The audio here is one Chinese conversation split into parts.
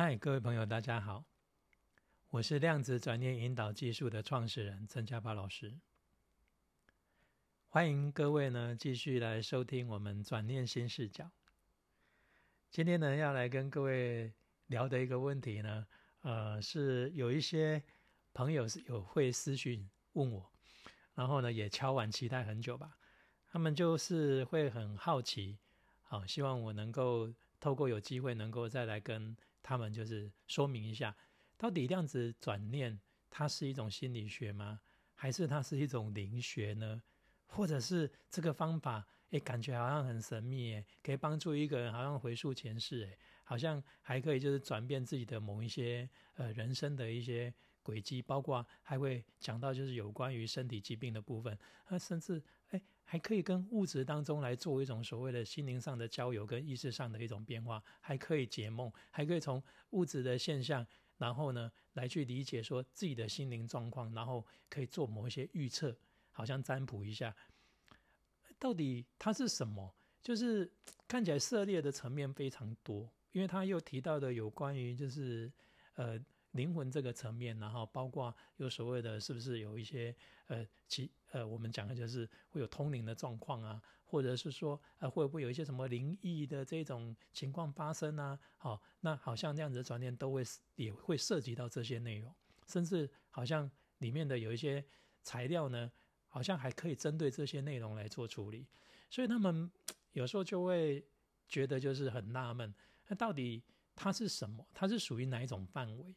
嗨，各位朋友，大家好，我是量子转念引导技术的创始人陈家宝老师。欢迎各位呢继续来收听我们转念新视角。今天呢要来跟各位聊的一个问题呢，呃，是有一些朋友是有会私讯问我，然后呢也敲碗期待很久吧，他们就是会很好奇，好，希望我能够透过有机会能够再来跟。他们就是说明一下，到底量子转念它是一种心理学吗？还是它是一种灵学呢？或者是这个方法，诶，感觉好像很神秘，诶，可以帮助一个人好像回溯前世，诶，好像还可以就是转变自己的某一些呃人生的一些轨迹，包括还会讲到就是有关于身体疾病的部分，啊，甚至。还可以跟物质当中来做一种所谓的心灵上的交流，跟意识上的一种变化，还可以解梦，还可以从物质的现象，然后呢来去理解说自己的心灵状况，然后可以做某一些预测，好像占卜一下，到底它是什么？就是 看起来涉猎的层面非常多，因为他又提到的有关于就是呃。灵魂这个层面，然后包括有所谓的，是不是有一些呃，其呃，我们讲的就是会有通灵的状况啊，或者是说呃，会不会有一些什么灵异的这种情况发生啊？好，那好像这样子的转念都会也会涉及到这些内容，甚至好像里面的有一些材料呢，好像还可以针对这些内容来做处理，所以他们有时候就会觉得就是很纳闷，那到底它是什么？它是属于哪一种范围？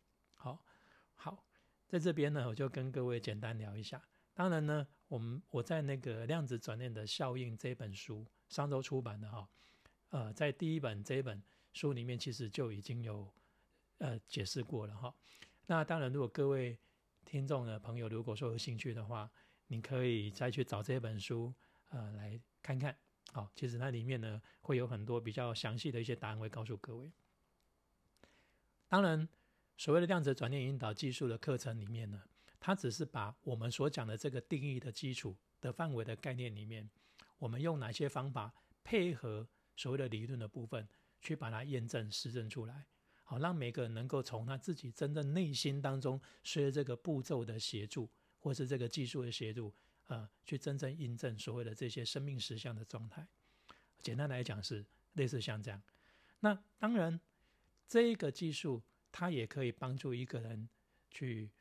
好，在这边呢，我就跟各位简单聊一下。当然呢，我们我在那个量子转念的效应这本书上周出版的哈，呃，在第一本这一本书里面，其实就已经有呃解释过了哈。那当然，如果各位听众的朋友如果说有兴趣的话，你可以再去找这本书呃来看看。好，其实它里面呢会有很多比较详细的一些答案会告诉各位。当然。所谓的量子转念引导技术的课程里面呢，它只是把我们所讲的这个定义的基础的范围的概念里面，我们用哪些方法配合所谓的理论的部分，去把它验证实证出来，好让每个人能够从他自己真正内心当中，随着这个步骤的协助，或是这个技术的协助，呃，去真正印证所谓的这些生命实相的状态。简单来讲是类似像这样。那当然，这一个技术。它也可以帮助一个人去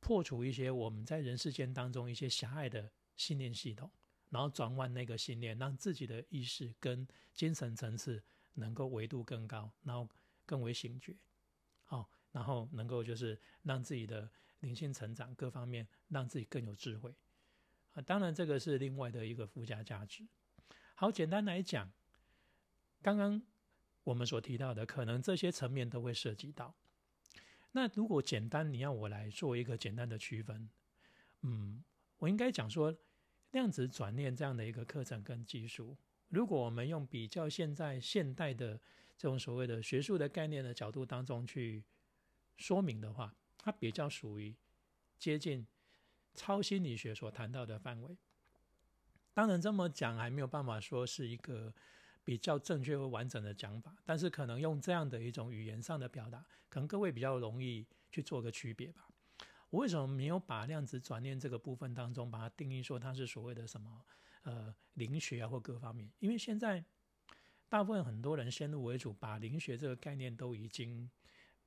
破除一些我们在人世间当中一些狭隘的信念系统，然后转换那个信念，让自己的意识跟精神层次能够维度更高，然后更为醒觉，好，然后能够就是让自己的灵性成长各方面，让自己更有智慧啊。当然，这个是另外的一个附加价值。好，简单来讲，刚刚我们所提到的，可能这些层面都会涉及到。那如果简单，你要我来做一个简单的区分，嗯，我应该讲说，量子转念这样的一个课程跟技术，如果我们用比较现在现代的这种所谓的学术的概念的角度当中去说明的话，它比较属于接近超心理学所谈到的范围。当然这么讲还没有办法说是一个。比较正确和完整的讲法，但是可能用这样的一种语言上的表达，可能各位比较容易去做个区别吧。我为什么没有把量子转念这个部分当中把它定义说它是所谓的什么呃灵学啊或各方面？因为现在大部分很多人先入为主，把灵学这个概念都已经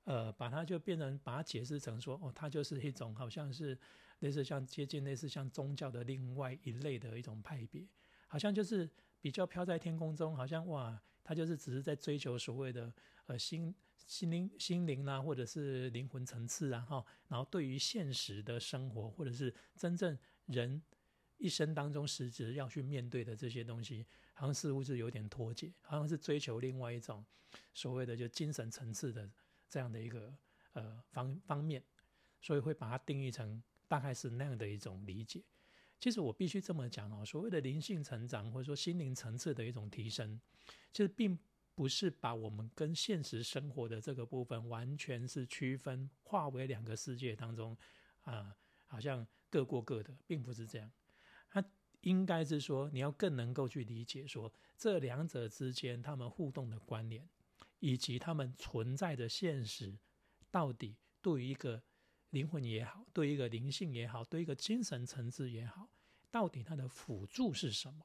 呃把它就变成把它解释成说哦，它就是一种好像是类似像接近类似像宗教的另外一类的一种派别，好像就是。比较飘在天空中，好像哇，他就是只是在追求所谓的呃心心灵心灵啦，或者是灵魂层次啊哈。然后对于现实的生活，或者是真正人一生当中实质要去面对的这些东西，好像似乎是有点脱节，好像是追求另外一种所谓的就精神层次的这样的一个呃方方面，所以会把它定义成大概是那样的一种理解。其实我必须这么讲哦，所谓的灵性成长或者说心灵层次的一种提升，其实并不是把我们跟现实生活的这个部分完全是区分化为两个世界当中啊，好像各过各的，并不是这样。它应该是说，你要更能够去理解说这两者之间他们互动的关联，以及他们存在的现实，到底对于一个灵魂也好，对一个灵性也好，对一个精神层次也好，到底它的辅助是什么？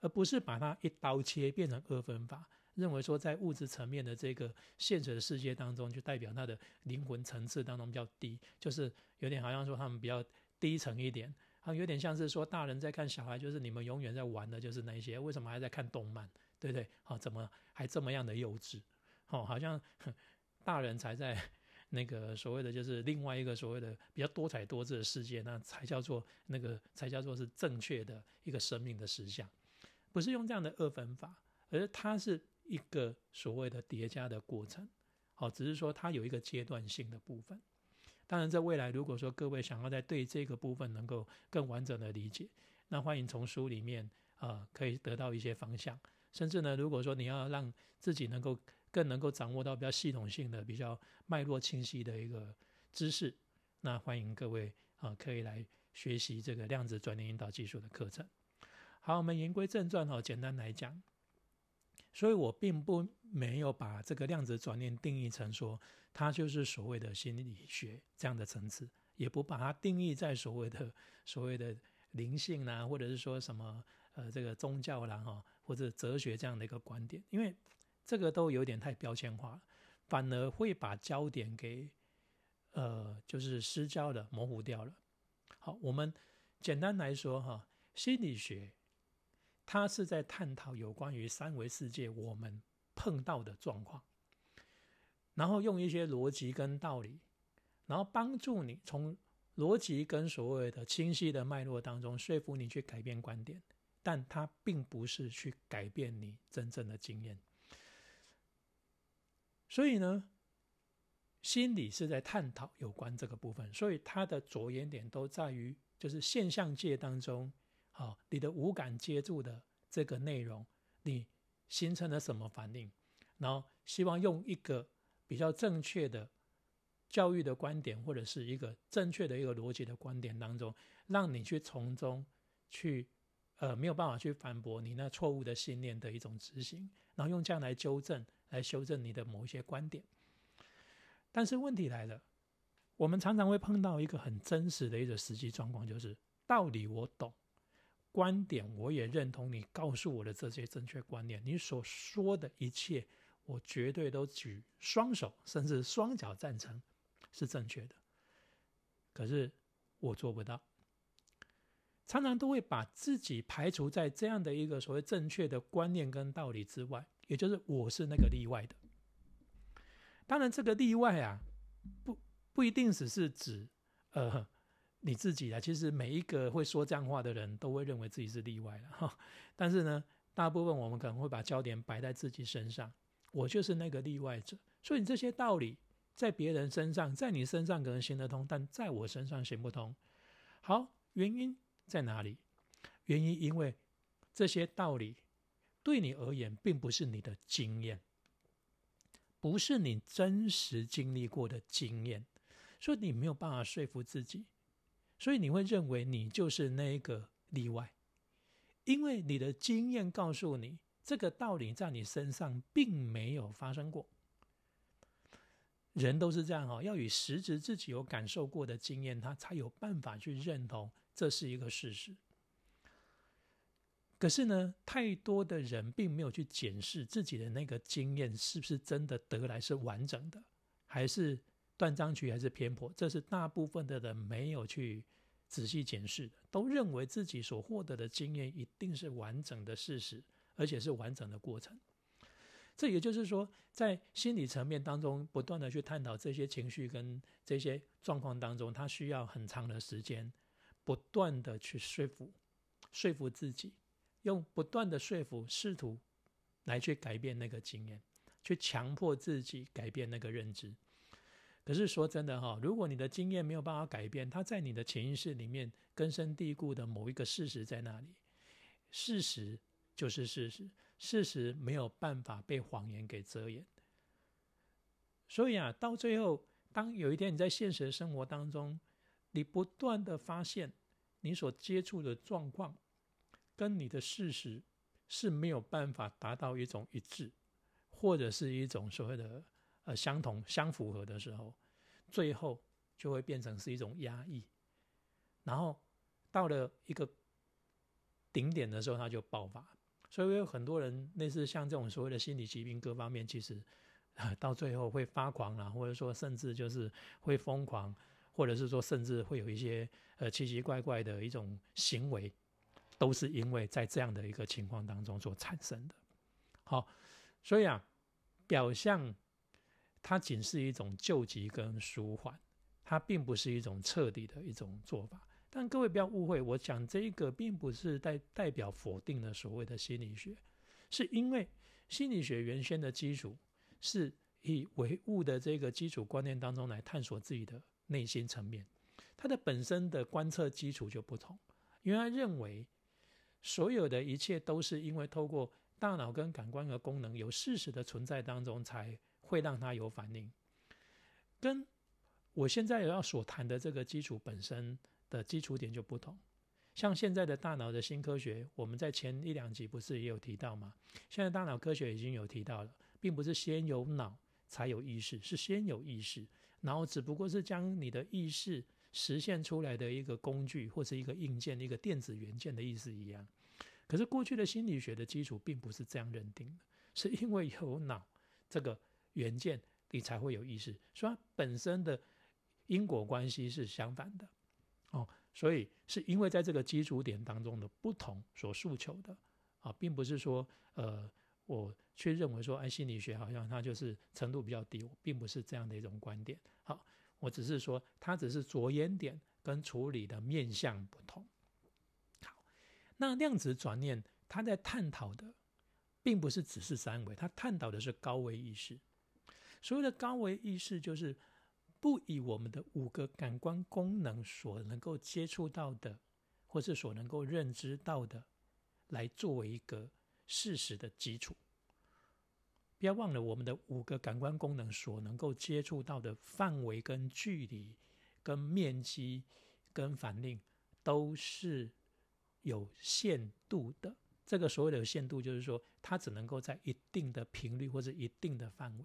而不是把它一刀切变成二分法，认为说在物质层面的这个现实的世界当中，就代表他的灵魂层次当中比较低，就是有点好像说他们比较低层一点，好像有点像是说大人在看小孩，就是你们永远在玩的就是那些，为什么还在看动漫，对不对？好，怎么还这么样的幼稚？好，好像大人才在那个所谓的就是另外一个所谓的比较多彩多姿的世界，那才叫做那个才叫做是正确的一个生命的实相。不是用这样的二分法，而它是一个所谓的叠加的过程。好，只是说它有一个阶段性的部分。当然，在未来，如果说各位想要在对这个部分能够更完整的理解，那欢迎从书里面啊可以得到一些方向。甚至呢，如果说你要让自己能够更能够掌握到比较系统性的、比较脉络清晰的一个知识，那欢迎各位啊可以来学习这个量子转念引导技术的课程。好，我们言归正传哦。简单来讲，所以我并不没有把这个量子转念定义成说它就是所谓的心理学这样的层次，也不把它定义在所谓的所谓的灵性啊，或者是说什么呃这个宗教啦哈，或者哲学这样的一个观点，因为这个都有点太标签化了，反而会把焦点给呃就是失焦了、模糊掉了。好，我们简单来说哈，心理学。它是在探讨有关于三维世界我们碰到的状况，然后用一些逻辑跟道理，然后帮助你从逻辑跟所谓的清晰的脉络当中说服你去改变观点，但它并不是去改变你真正的经验。所以呢，心理是在探讨有关这个部分，所以它的着眼点都在于就是现象界当中。好，你的五感接住的这个内容，你形成了什么反应？然后希望用一个比较正确的教育的观点，或者是一个正确的一个逻辑的观点当中，让你去从中去呃没有办法去反驳你那错误的信念的一种执行，然后用这样来纠正、来修正你的某一些观点。但是问题来了，我们常常会碰到一个很真实的一个实际状况，就是道理我懂。观点我也认同你告诉我的这些正确观念，你所说的一切，我绝对都举双手甚至双脚赞成，是正确的。可是我做不到，常常都会把自己排除在这样的一个所谓正确的观念跟道理之外，也就是我是那个例外的。当然，这个例外啊，不不一定只是指呃。你自己啊，其实每一个会说这样话的人都会认为自己是例外了哈。但是呢，大部分我们可能会把焦点摆在自己身上，我就是那个例外者。所以这些道理在别人身上，在你身上可能行得通，但在我身上行不通。好，原因在哪里？原因因为这些道理对你而言并不是你的经验，不是你真实经历过的经验，所以你没有办法说服自己。所以你会认为你就是那个例外，因为你的经验告诉你这个道理在你身上并没有发生过。人都是这样哈，要与实质自己有感受过的经验，他才有办法去认同这是一个事实。可是呢，太多的人并没有去检视自己的那个经验是不是真的得来是完整的，还是。断章取义还是偏颇，这是大部分的人没有去仔细检视，都认为自己所获得的经验一定是完整的事实，而且是完整的过程。这也就是说，在心理层面当中，不断的去探讨这些情绪跟这些状况当中，他需要很长的时间，不断的去说服、说服自己，用不断的说服，试图来去改变那个经验，去强迫自己改变那个认知。可是说真的哈，如果你的经验没有办法改变，它在你的潜意识里面根深蒂固的某一个事实在那里，事实就是事实，事实没有办法被谎言给遮掩。所以啊，到最后，当有一天你在现实生活当中，你不断的发现你所接触的状况跟你的事实是没有办法达到一种一致。或者是一种所谓的呃相同相符合的时候，最后就会变成是一种压抑，然后到了一个顶点的时候，它就爆发。所以有很多人类似像这种所谓的心理疾病，各方面其实到最后会发狂啊，或者说甚至就是会疯狂，或者是说甚至会有一些呃奇奇怪怪的一种行为，都是因为在这样的一个情况当中所产生的。好，所以啊，表象它仅是一种救急跟舒缓，它并不是一种彻底的一种做法。但各位不要误会，我讲这一个并不是代代表否定了所谓的心理学，是因为心理学原先的基础是以唯物的这个基础观念当中来探索自己的内心层面，它的本身的观测基础就不同，因为他认为所有的一切都是因为透过。大脑跟感官的功能有事实的存在当中，才会让它有反应。跟我现在要所谈的这个基础本身的基础点就不同。像现在的大脑的新科学，我们在前一两集不是也有提到吗？现在大脑科学已经有提到了，并不是先有脑才有意识，是先有意识，然后只不过是将你的意识实现出来的一个工具或是一个硬件、一个电子元件的意思一样。可是过去的心理学的基础并不是这样认定的，是因为有脑这个元件，你才会有意识，所以本身的因果关系是相反的哦。所以是因为在这个基础点当中的不同所诉求的啊，并不是说呃，我却认为说哎，心理学好像它就是程度比较低，并不是这样的一种观点。好，我只是说它只是着眼点跟处理的面向不同。好那量子转念，它在探讨的，并不是只是三维，它探讨的是高维意识。所谓的高维意识，就是不以我们的五个感官功能所能够接触到的，或是所能够认知到的，来作为一个事实的基础。不要忘了，我们的五个感官功能所能够接触到的范围、跟距离、跟面积、跟反应，都是。有限度的，这个所谓的限度，就是说它只能够在一定的频率或者一定的范围。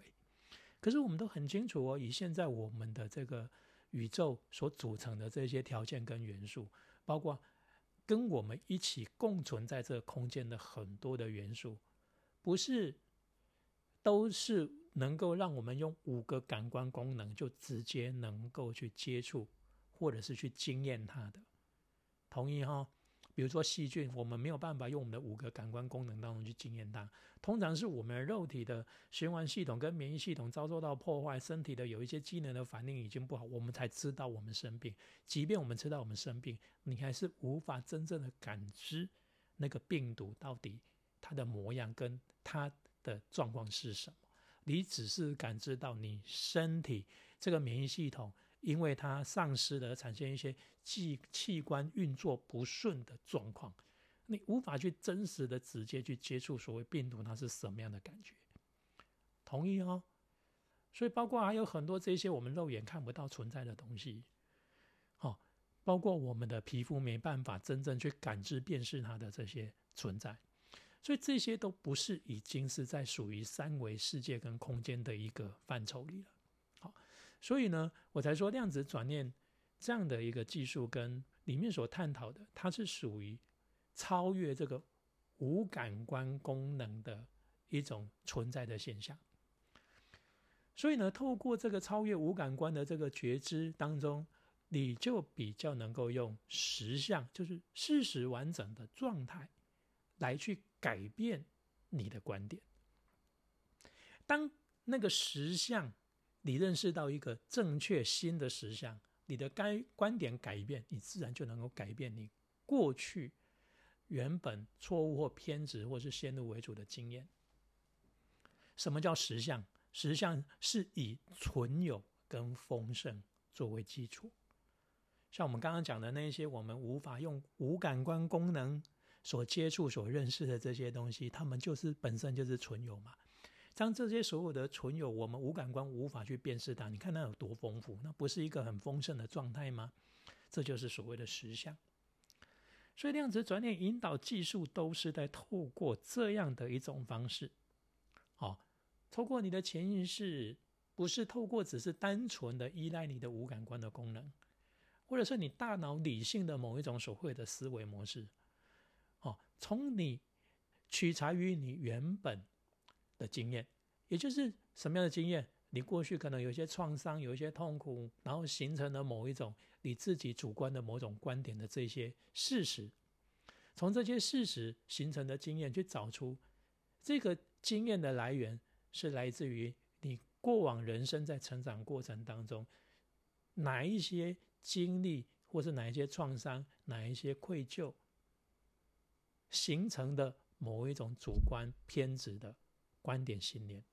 可是我们都很清楚哦，以现在我们的这个宇宙所组成的这些条件跟元素，包括跟我们一起共存在这个空间的很多的元素，不是都是能够让我们用五个感官功能就直接能够去接触或者是去经验它的。同意哈？比如说细菌，我们没有办法用我们的五个感官功能当中去经验它。通常是我们肉体的循环系统跟免疫系统遭受到破坏，身体的有一些机能的反应已经不好，我们才知道我们生病。即便我们知道我们生病，你还是无法真正的感知那个病毒到底它的模样跟它的状况是什么。你只是感知到你身体这个免疫系统。因为它丧失了，产生一些器器官运作不顺的状况，你无法去真实的直接去接触所谓病毒，它是什么样的感觉？同意哦。所以包括还有很多这些我们肉眼看不到存在的东西，哦，包括我们的皮肤没办法真正去感知辨识它的这些存在，所以这些都不是已经是在属于三维世界跟空间的一个范畴里了。好所以呢，我才说量子转念这样的一个技术，跟里面所探讨的，它是属于超越这个无感官功能的一种存在的现象。所以呢，透过这个超越无感官的这个觉知当中，你就比较能够用实相，就是事实完整的状态，来去改变你的观点。当那个实相。你认识到一个正确新的实相，你的该观点改变，你自然就能够改变你过去原本错误或偏执或是先入为主的经验。什么叫实相？实相是以存有跟丰盛作为基础。像我们刚刚讲的那些我们无法用无感官功能所接触、所认识的这些东西，它们就是本身就是存有嘛。当这些所有的存有，我们无感官无法去辨识它，你看它有多丰富，那不是一个很丰盛的状态吗？这就是所谓的实相。所以量子转念引导技术都是在透过这样的一种方式，哦，透过你的潜意识，不是透过只是单纯的依赖你的五感官的功能，或者是你大脑理性的某一种所谓的思维模式，从你取材于你原本的经验，也就是什么样的经验？你过去可能有一些创伤，有一些痛苦，然后形成了某一种你自己主观的某种观点的这些事实，从这些事实形成的经验去找出这个经验的来源是来自于你过往人生在成长过程当中哪一些经历，或是哪一些创伤，哪一些愧疚形成的某一种主观偏执的观点信念。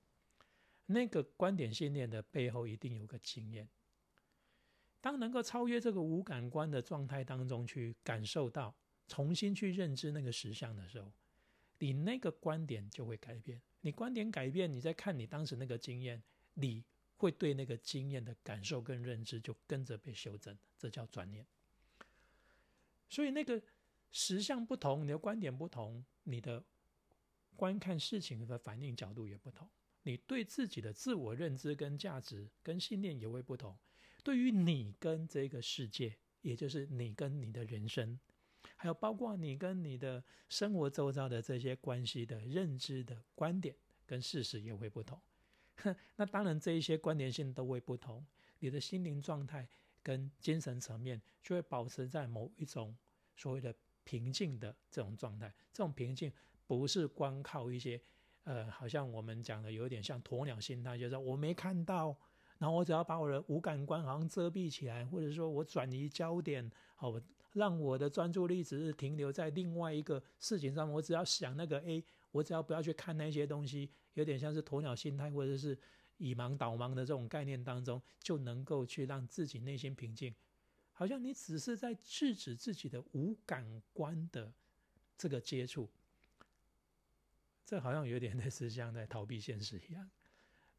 那个观点信念的背后，一定有个经验。当能够超越这个无感官的状态当中去感受到，重新去认知那个实相的时候，你那个观点就会改变。你观点改变，你在看你当时那个经验，你会对那个经验的感受跟认知就跟着被修正，这叫转念。所以那个实相不同，你的观点不同，你的观看事情的反应角度也不同。你对自己的自我认知跟价值跟信念也会不同，对于你跟这个世界，也就是你跟你的人生，还有包括你跟你的生活周遭的这些关系的认知的观点跟事实也会不同。那当然，这一些关联性都会不同，你的心灵状态跟精神层面就会保持在某一种所谓的平静的这种状态。这种平静不是光靠一些。呃，好像我们讲的有点像鸵鸟心态，就是我没看到，然后我只要把我的五感官好像遮蔽起来，或者说我转移焦点，好，让我的专注力只是停留在另外一个事情上，我只要想那个 A，我只要不要去看那些东西，有点像是鸵鸟心态，或者是以盲导盲的这种概念当中，就能够去让自己内心平静，好像你只是在制止自己的无感官的这个接触。这好像有点类似像在逃避现实一样，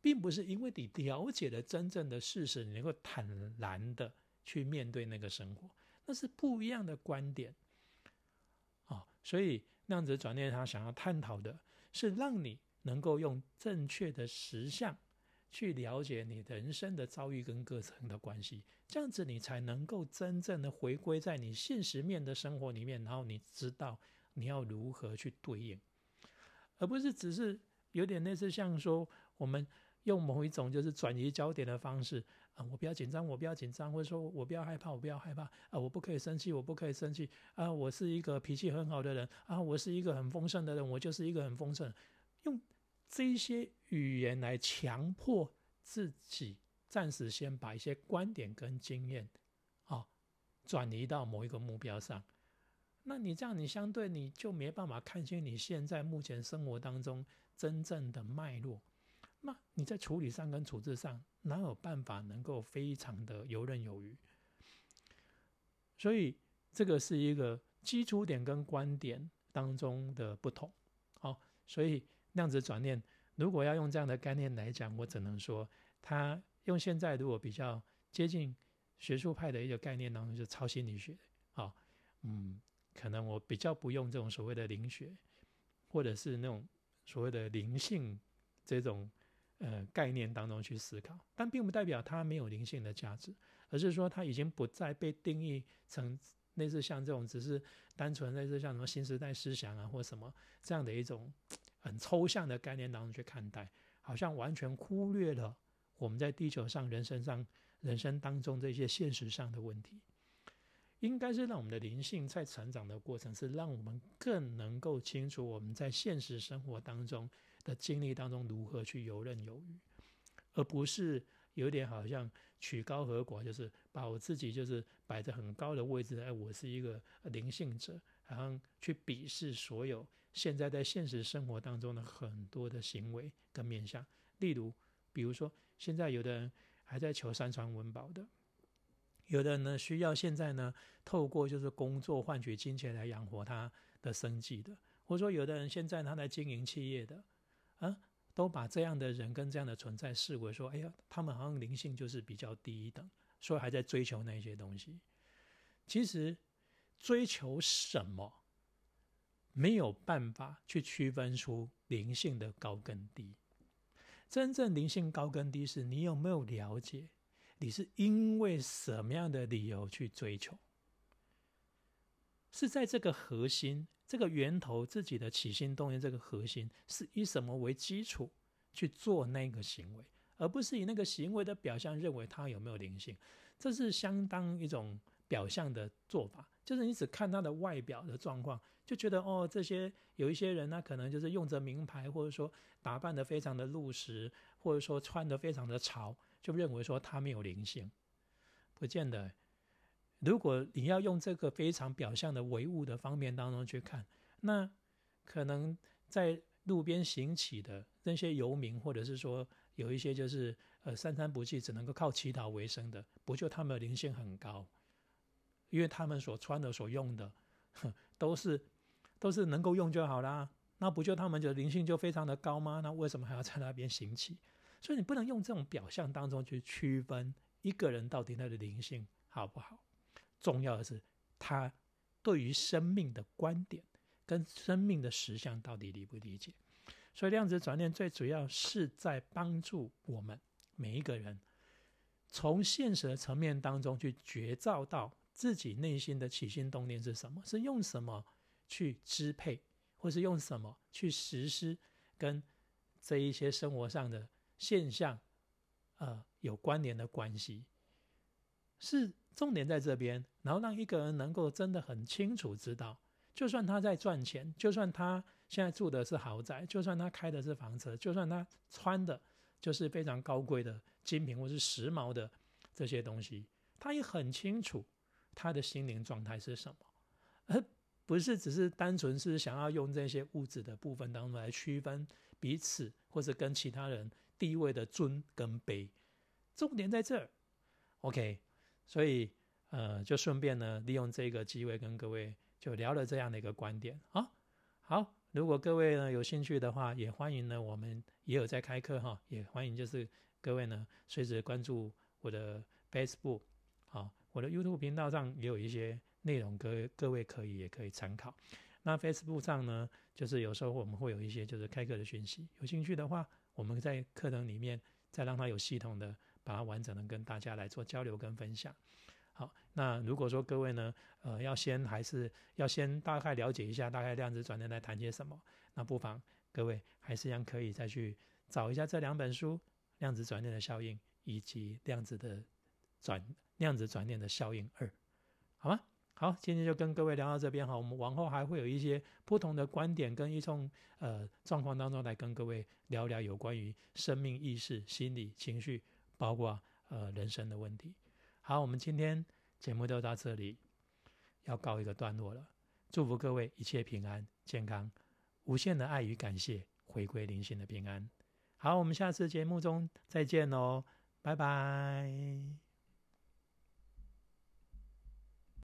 并不是因为你了解了真正的事实，你能够坦然的去面对那个生活，那是不一样的观点。啊，所以量子转念他想要探讨的是，让你能够用正确的实相去了解你人生的遭遇跟各层的关系，这样子你才能够真正的回归在你现实面的生活里面，然后你知道你要如何去对应。而不是只是有点类似像说，我们用某一种就是转移焦点的方式啊，我不要紧张，我不要紧张，或者说我不要害怕，我不要害怕啊，我不可以生气，我不可以生气啊，我是一个脾气很好的人啊，我是一个很丰盛的人，我就是一个很丰盛，用这些语言来强迫自己暂时先把一些观点跟经验啊转移到某一个目标上。那你这样，你相对你就没办法看清你现在目前生活当中真正的脉络。那你在处理上跟处置上，哪有办法能够非常的游刃有余？所以这个是一个基础点跟观点当中的不同。好，所以量子转念，如果要用这样的概念来讲，我只能说，它用现在如果比较接近学术派的一个概念当中，就是超心理学。好，嗯。可能我比较不用这种所谓的灵学，或者是那种所谓的灵性这种呃概念当中去思考，但并不代表它没有灵性的价值，而是说它已经不再被定义成类似像这种只是单纯类似像什么新时代思想啊或什么这样的一种很抽象的概念当中去看待，好像完全忽略了我们在地球上人生上人生当中这些现实上的问题。应该是让我们的灵性在成长的过程，是让我们更能够清楚我们在现实生活当中的经历当中如何去游刃有余，而不是有点好像曲高和寡，就是把我自己就是摆在很高的位置，哎，我是一个灵性者，好像去鄙视所有现在在现实生活当中的很多的行为跟面向。例如，比如说现在有的人还在求三餐温饱的。有的人呢，需要现在呢，透过就是工作换取金钱来养活他的生计的，或者说有的人现在他在经营企业的，啊，都把这样的人跟这样的存在视为说，哎呀，他们好像灵性就是比较低一等，所以还在追求那些东西。其实追求什么，没有办法去区分出灵性的高跟低。真正灵性高跟低是，你有没有了解？你是因为什么样的理由去追求？是在这个核心、这个源头、自己的起心动念这个核心，是以什么为基础去做那个行为，而不是以那个行为的表象认为它有没有灵性。这是相当一种表象的做法，就是你只看他的外表的状况，就觉得哦，这些有一些人呢，可能就是用着名牌，或者说打扮的非常的露实，或者说穿的非常的潮，就认为说他没有灵性，不见得。如果你要用这个非常表象的唯物的方面当中去看，那可能在路边行乞的那些游民，或者是说有一些就是呃三餐不继，只能够靠乞讨为生的，不就他们的灵性很高？因为他们所穿的、所用的，都是都是能够用就好啦。那不就他们的灵性就非常的高吗？那为什么还要在那边行乞？所以你不能用这种表象当中去区分一个人到底他的灵性好不好。重要的是，他对于生命的观点跟生命的实相到底理不理解？所以量子转念最主要是在帮助我们每一个人，从现实的层面当中去觉照到自己内心的起心动念是什么，是用什么去支配，或是用什么去实施跟这一些生活上的现象，呃，有关联的关系，是。重点在这边，然后让一个人能够真的很清楚知道，就算他在赚钱，就算他现在住的是豪宅，就算他开的是房车，就算他穿的就是非常高贵的精品或是时髦的这些东西，他也很清楚他的心灵状态是什么，而不是只是单纯是想要用这些物质的部分当中来区分彼此或者跟其他人地位的尊跟卑。重点在这儿，OK。所以，呃，就顺便呢，利用这个机会跟各位就聊了这样的一个观点啊。好，如果各位呢有兴趣的话，也欢迎呢，我们也有在开课哈，也欢迎就是各位呢随时关注我的 Facebook 啊，我的 YouTube 频道上也有一些内容，各各位可以也可以参考。那 Facebook 上呢，就是有时候我们会有一些就是开课的讯息，有兴趣的话，我们在课程里面再让它有系统的。把它完整的跟大家来做交流跟分享。好，那如果说各位呢，呃，要先还是要先大概了解一下大概量子转念在谈些什么，那不妨各位还是一样可以再去找一下这两本书《量子转念的效应》以及《量子的转量子转念的效应二》，好吗？好，今天就跟各位聊到这边哈，我们往后还会有一些不同的观点跟一种呃状况当中来跟各位聊聊有关于生命意识、心理、情绪。包括呃人生的问题。好，我们今天节目就到这里，要告一个段落了。祝福各位一切平安健康，无限的爱与感谢，回归灵性的平安。好，我们下次节目中再见喽，拜拜。